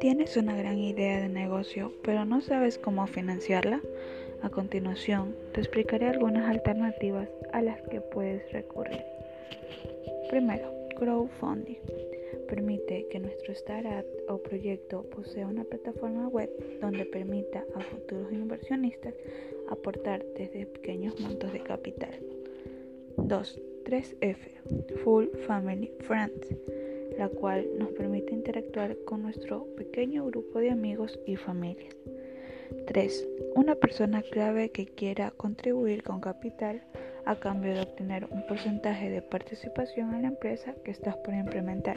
¿Tienes una gran idea de negocio, pero no sabes cómo financiarla? A continuación, te explicaré algunas alternativas a las que puedes recurrir. Primero, crowdfunding. Permite que nuestro startup o proyecto posea una plataforma web donde permita a futuros inversionistas aportar desde pequeños montos de capital. 2. 3F, Full Family Friends la cual nos permite interactuar con nuestro pequeño grupo de amigos y familias. 3. Una persona clave que quiera contribuir con capital a cambio de obtener un porcentaje de participación en la empresa que estás por implementar.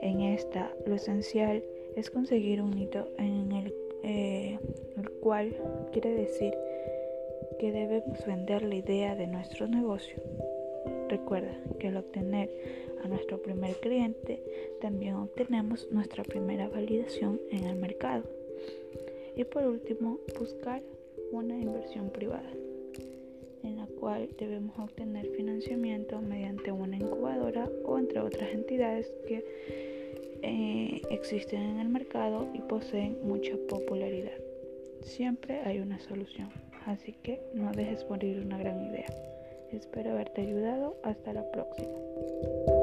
En esta, lo esencial es conseguir un hito en el, eh, el cual quiere decir que debemos vender la idea de nuestro negocio. Recuerda que al obtener a nuestro primer cliente, también obtenemos nuestra primera validación en el mercado. Y por último, buscar una inversión privada, en la cual debemos obtener financiamiento mediante una incubadora o entre otras entidades que eh, existen en el mercado y poseen mucha popularidad. Siempre hay una solución, así que no dejes morir una gran idea. Espero haberte ayudado. Hasta la próxima.